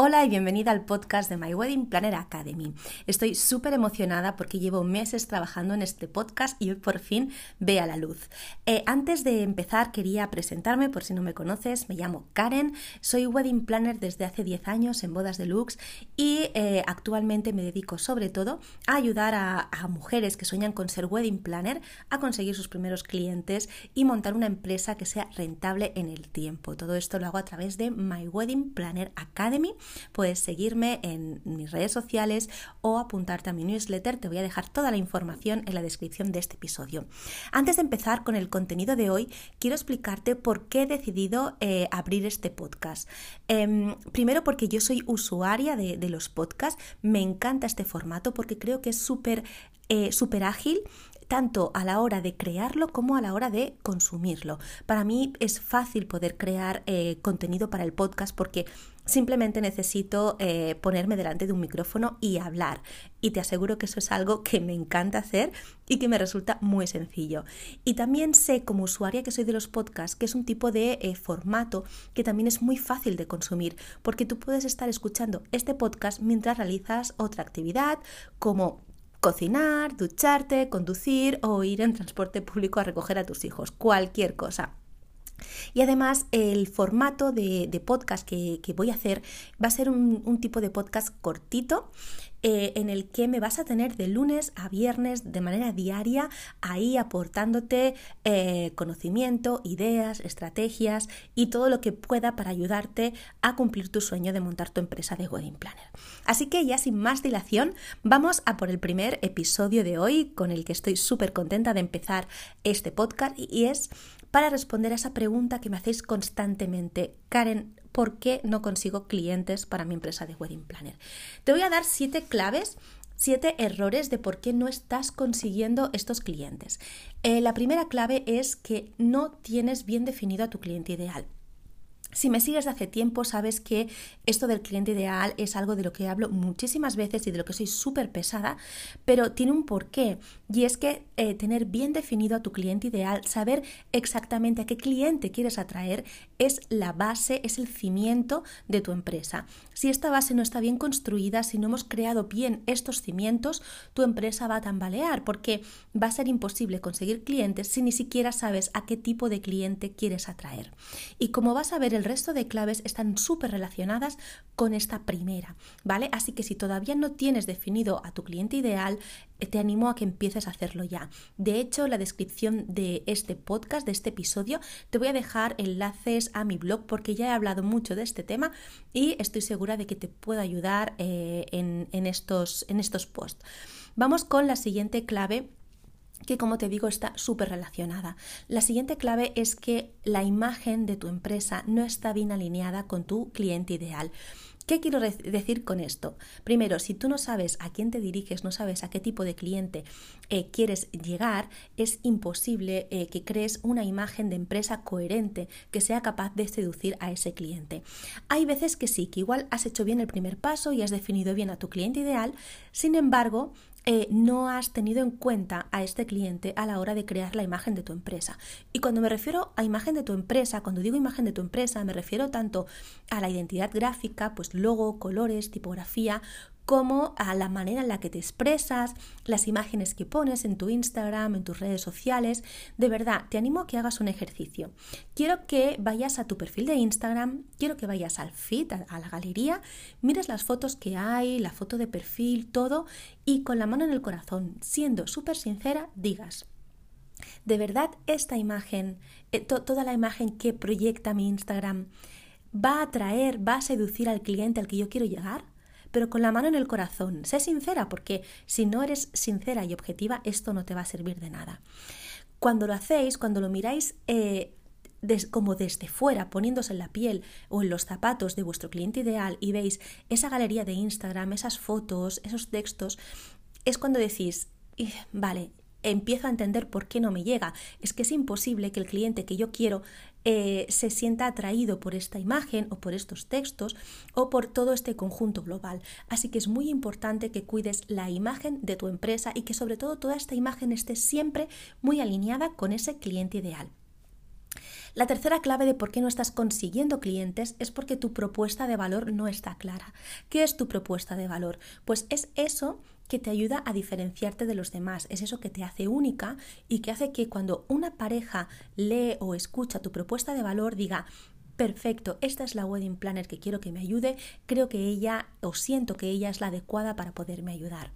Hola y bienvenida al podcast de My Wedding Planner Academy. Estoy súper emocionada porque llevo meses trabajando en este podcast y hoy por fin ve a la luz. Eh, antes de empezar quería presentarme por si no me conoces, me llamo Karen, soy Wedding Planner desde hace 10 años en bodas deluxe y eh, actualmente me dedico sobre todo a ayudar a, a mujeres que sueñan con ser Wedding Planner a conseguir sus primeros clientes y montar una empresa que sea rentable en el tiempo. Todo esto lo hago a través de My Wedding Planner Academy puedes seguirme en mis redes sociales o apuntarte a mi newsletter. Te voy a dejar toda la información en la descripción de este episodio. Antes de empezar con el contenido de hoy, quiero explicarte por qué he decidido eh, abrir este podcast. Em, primero porque yo soy usuaria de, los podcasts, me encanta este formato porque creo que es súper eh, súper ágil tanto a la hora de crearlo como a la hora de consumirlo. Para mí es fácil poder crear eh, contenido para el podcast porque simplemente necesito eh, ponerme delante de un micrófono y hablar. Y te aseguro que eso es algo que me encanta hacer y que me resulta muy sencillo. Y también sé como usuaria que soy de los podcasts que es un tipo de eh, formato que también es muy fácil de consumir porque tú puedes estar escuchando este podcast mientras realizas otra actividad como cocinar, ducharte, conducir o ir en transporte público a recoger a tus hijos, cualquier cosa. Y además el formato de, podcast que, voy a hacer va a ser un, tipo de podcast cortito eh, en el que me vas a tener de lunes a viernes de manera diaria ahí aportándote eh, conocimiento, ideas, estrategias y todo lo que pueda para ayudarte a cumplir tu sueño de montar tu empresa de Wedding Planner. Así que ya sin más dilación, vamos a por el primer episodio de hoy con el que estoy súper contenta de empezar este podcast y es para responder a esa pregunta que me hacéis constantemente. Karen, ¿por qué no consigo clientes para mi empresa de Wedding Planner? Te voy a dar siete claves siete errores de por qué no estás consiguiendo estos clientes. Eh, la primera clave es que no tienes bien definido a tu cliente ideal. Si me sigues de hace tiempo, sabes que esto del cliente ideal es algo de lo que hablo muchísimas veces y de lo que soy súper pesada, pero tiene un porqué. Y es que eh, tener bien definido a tu cliente ideal, saber exactamente a qué cliente quieres atraer, es la base, es el cimiento de tu empresa. Si esta base no está bien construida, si no hemos creado bien estos cimientos, tu empresa va a tambalear porque va a ser imposible conseguir clientes si ni siquiera sabes a qué tipo de cliente quieres atraer. Y como vas a ver el resto de claves están súper relacionadas con esta primera, ¿vale? Así que si todavía no tienes definido a tu cliente ideal, eh, te animo a que empieces a hacerlo ya. De hecho, en la descripción de este podcast, de este episodio, te voy a dejar enlaces a mi blog porque ya he hablado mucho de este tema y estoy segura de que te puedo ayudar eh, en, estos, en estos posts. Vamos con la siguiente clave que como te digo está súper relacionada. La siguiente clave es que la imagen de tu empresa no está bien alineada con tu cliente ideal. ¿Qué quiero decir con esto? Primero, si tú no sabes a quién te diriges, no sabes a qué tipo de cliente eh, quieres llegar, es imposible eh, que crees una imagen de empresa coherente que sea capaz de seducir a ese cliente. Hay veces que sí, que igual has hecho bien el primer paso y has definido bien a tu cliente ideal, sin embargo, eh, no has tenido en cuenta a este cliente a la hora de crear la imagen de tu empresa. Y cuando me refiero a imagen de tu empresa, cuando digo imagen de tu empresa, me refiero tanto a la identidad gráfica, pues logo, colores, tipografía, como a la manera en la que te expresas, las imágenes que pones en tu Instagram, en tus redes sociales. De verdad, te animo a que hagas un ejercicio. Quiero que vayas a tu perfil de Instagram, quiero que vayas al feed, a la galería, mires las fotos que hay, la foto de perfil, todo, y con la mano en el corazón, siendo súper sincera, digas, de verdad esta imagen, eh, toda la imagen que proyecta mi Instagram, va a atraer, va a seducir al cliente al que yo quiero llegar? Pero con la mano en el corazón. Sé sincera, porque si no eres sincera y objetiva, esto no te va a servir de nada. Cuando lo hacéis, cuando lo miráis eh, como desde fuera, poniéndose en la piel o en los zapatos de vuestro cliente ideal y veis esa galería de Instagram, esas fotos, esos textos, es cuando decís, vale, empiezo a entender por qué no me llega. Es que es imposible que el cliente que yo quiero eh, se sienta atraído por esta imagen o por estos textos o por todo este conjunto global. Así que es muy importante que cuides la imagen de tu empresa y que sobre todo toda esta imagen esté siempre muy alineada con ese cliente ideal. La tercera clave de por qué no estás consiguiendo clientes es porque tu propuesta de valor no está clara. ¿Qué es tu propuesta de valor? Pues es eso que te ayuda a diferenciarte de los demás, es eso que te hace única y que hace que cuando una pareja lee o escucha tu propuesta de valor diga, perfecto, esta es la wedding planner que quiero que me ayude, creo que ella o siento que ella es la adecuada para poderme ayudar.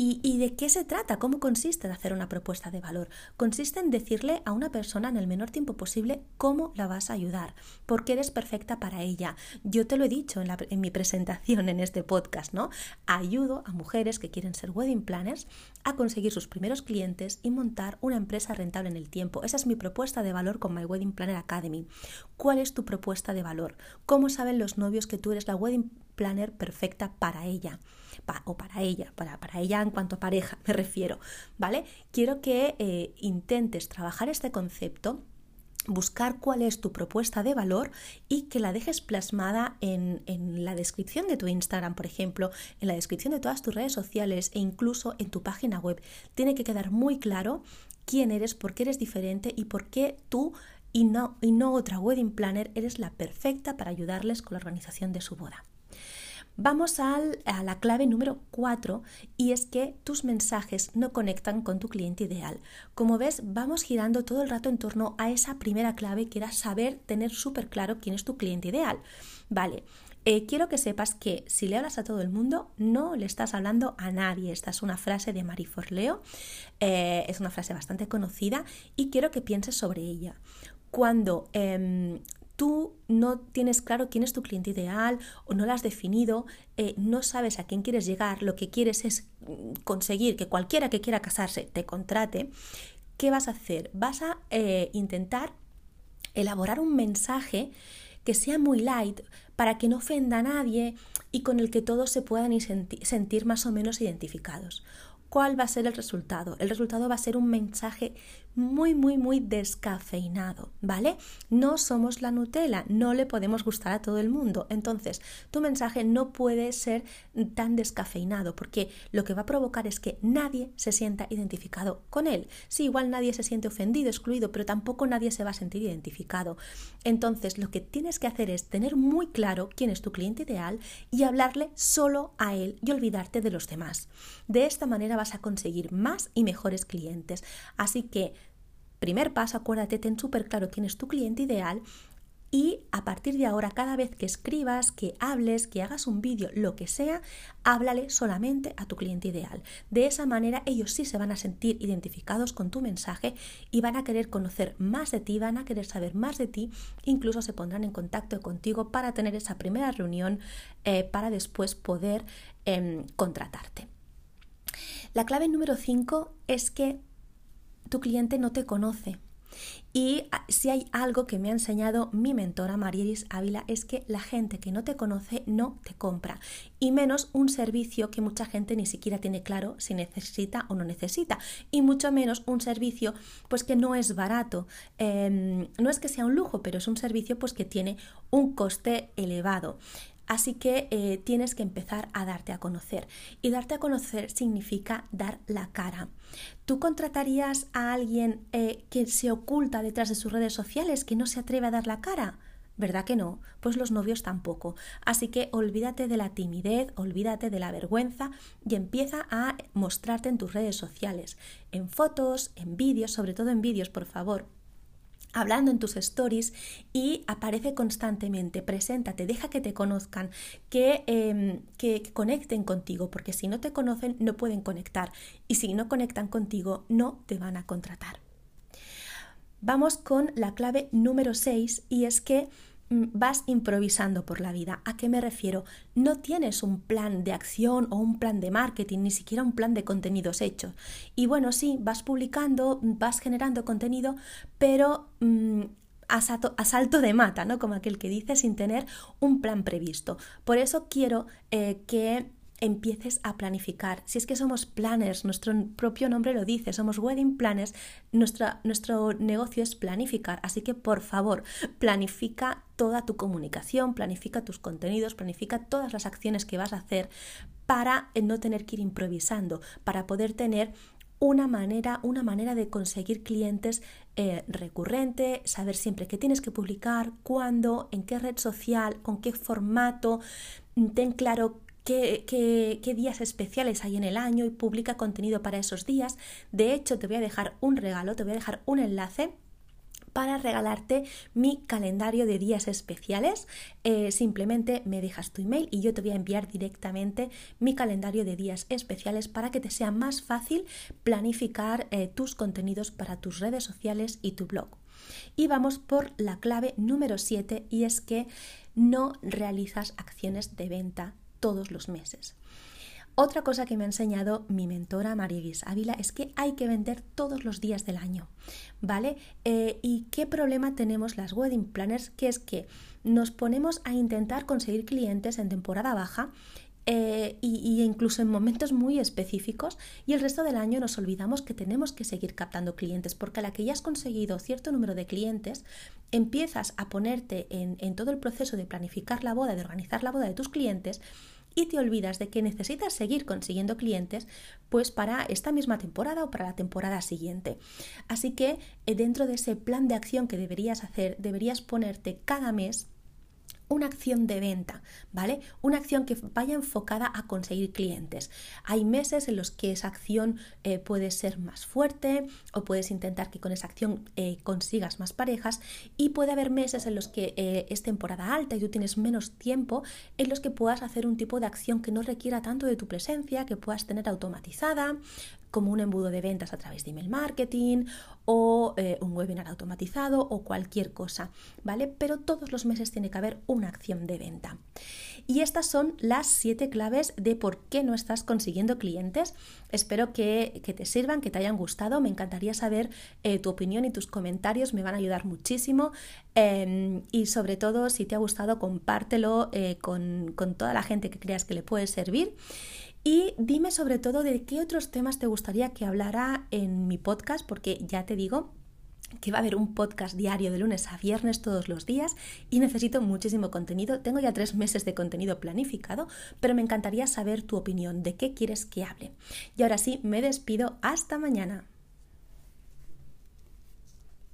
¿Y, de qué se trata? ¿Cómo consiste en hacer una propuesta de valor? Consiste en decirle a una persona en el menor tiempo posible cómo la vas a ayudar, porque eres perfecta para ella. Yo te lo he dicho en, en mi presentación en este podcast, ¿no? Ayudo a mujeres que quieren ser wedding planners a conseguir sus primeros clientes y montar una empresa rentable en el tiempo. Esa es mi propuesta de valor con My Wedding Planner Academy. ¿Cuál es tu propuesta de valor? ¿Cómo saben los novios que tú eres la wedding planner perfecta para ella? O para ella, para, para, ella en cuanto a pareja me refiero, ¿vale? Quiero que eh, intentes trabajar este concepto buscar cuál es tu propuesta de valor y que la dejes plasmada en, en, la descripción de tu Instagram, por ejemplo, en la descripción de todas tus redes sociales e incluso en tu página web. Tiene que quedar muy claro quién eres, por qué eres diferente y por qué tú y no, y no otra wedding planner eres la perfecta para ayudarles con la organización de su boda. Vamos a la clave número 4 y es que tus mensajes no conectan con tu cliente ideal. Como ves, vamos girando todo el rato en torno a esa primera clave que era saber tener súper claro quién es tu cliente ideal. Vale, eh, quiero que sepas que si le hablas a todo el mundo, no le estás hablando a nadie. Esta es una frase de Marie Forleo, eh, es una frase bastante conocida y quiero que pienses sobre ella. Cuando em, tú no tienes claro quién es tu cliente ideal o no lo has definido, eh, no sabes a quién quieres llegar, lo que quieres es mm, conseguir que cualquiera que quiera casarse te contrate, ¿qué vas a hacer? Vas a eh, intentar elaborar un mensaje que sea muy light para que no ofenda a nadie y con el que todos se puedan sentir más o menos identificados. ¿Cuál va a ser el resultado? El resultado va a ser un mensaje muy, muy, muy descafeinado, ¿vale? No somos la Nutella, no le podemos gustar a todo el mundo. Entonces, tu mensaje no puede ser tan descafeinado porque lo que va a provocar es que nadie se sienta identificado con él. Sí, igual nadie se siente ofendido, excluido, pero tampoco nadie se va a sentir identificado. Entonces, lo que tienes que hacer es tener muy claro quién es tu cliente ideal y hablarle solo a él y olvidarte de los demás. De esta manera vas a conseguir más y mejores clientes. Así que Primer paso, acuérdate, ten súper claro quién es tu cliente ideal y a partir de ahora, cada vez que escribas, que hables, que hagas un vídeo, lo que sea, háblale solamente a tu cliente ideal. De esa manera ellos sí se van a sentir identificados con tu mensaje y van a querer conocer más de ti, van a querer saber más de ti, incluso se pondrán en contacto contigo para tener esa primera reunión eh, para después poder em, contratarte. La clave número 5 es que tu cliente no te conoce. Y ah, si hay algo que me ha enseñado mi mentora Marieris Ávila es que la gente que no te conoce no te compra. Y menos un servicio que mucha gente ni siquiera tiene claro si necesita o no necesita. Y mucho menos un servicio pues que no es barato. Em, no es que sea un lujo, pero es un servicio pues que tiene un coste elevado. Así que eh, tienes que empezar a darte a conocer. Y darte a conocer significa dar la cara. ¿Tú contratarías a alguien eh, que se oculta detrás de sus redes sociales, que no se atreve a dar la cara? ¿Verdad que no? Pues los novios tampoco. Así que olvídate de la timidez, olvídate de la vergüenza y empieza a mostrarte en tus redes sociales, en fotos, en vídeos, sobre todo en vídeos, por favor hablando en tus stories y aparece constantemente, preséntate, deja que te conozcan, que, em, que, conecten contigo, porque si no te conocen no pueden conectar y si no conectan contigo no te van a contratar. Vamos con la clave número 6 y es que vas improvisando por la vida. ¿A qué me refiero? No tienes un plan de acción o un plan de marketing, ni siquiera un plan de contenidos hechos. Y bueno, sí, vas publicando, vas generando contenido, pero mm, a, salto, de mata, ¿no? Como aquel que dice, sin tener un plan previsto. Por eso quiero eh, que empieces a planificar. Si es que somos planners, nuestro propio nombre lo dice, somos wedding planners, nuestro negocio es planificar. Así que por favor, planifica toda tu comunicación, planifica tus contenidos, planifica todas las acciones que vas a hacer para no tener que ir improvisando, para poder tener una manera, una manera de conseguir clientes eh, recurrente, saber siempre qué tienes que publicar, cuándo, en qué red social, con qué formato, ten claro Qué, días especiales hay en el año y publica contenido para esos días. De hecho, te voy a dejar un regalo, te voy a dejar un enlace para regalarte mi calendario de días especiales. Eh, simplemente me dejas tu email y yo te voy a enviar directamente mi calendario de días especiales para que te sea más fácil planificar eh, tus contenidos para tus redes sociales y tu blog. Y vamos por la clave número 7 y es que no realizas acciones de venta todos los meses. Otra cosa que me ha enseñado mi mentora Mariguis Ávila es que hay que vender todos los días del año, ¿vale? Eh, ¿Y qué problema tenemos las wedding planners? Que es que nos ponemos a intentar conseguir clientes en temporada baja eh, y, incluso en momentos muy específicos y el resto del año nos olvidamos que tenemos que seguir captando clientes porque a la que ya has conseguido cierto número de clientes empiezas a ponerte en, en todo el proceso de planificar la boda, de organizar la boda de tus clientes y te olvidas de que necesitas seguir consiguiendo clientes pues para esta misma temporada o para la temporada siguiente. Así que eh, dentro de ese plan de acción que deberías hacer, deberías ponerte cada mes una acción de venta, ¿vale? Una acción que vaya enfocada a conseguir clientes. Hay meses en los que esa acción eh, puede ser más fuerte o puedes intentar que con esa acción eh, consigas más parejas y puede haber meses en los que eh, es temporada alta y tú tienes menos tiempo en los que puedas hacer un tipo de acción que no requiera tanto de tu presencia, que puedas tener automatizada como un embudo de ventas a través de email marketing o eh, un webinar automatizado o cualquier cosa, ¿vale? Pero todos los meses tiene que haber una acción de venta. Y estas son las siete claves de por qué no estás consiguiendo clientes. Espero que, te sirvan, que te hayan gustado. Me encantaría saber eh, tu opinión y tus comentarios, me van a ayudar muchísimo. Em, y sobre todo, si te ha gustado, compártelo eh, con, con toda la gente que creas que le puede servir. Y dime sobre todo de qué otros temas te gustaría que hablara en mi podcast, porque ya te digo que va a haber un podcast diario de lunes a viernes todos los días y necesito muchísimo contenido. Tengo ya tres meses de contenido planificado, pero me encantaría saber tu opinión, de qué quieres que hable. Y ahora sí, me despido. Hasta mañana.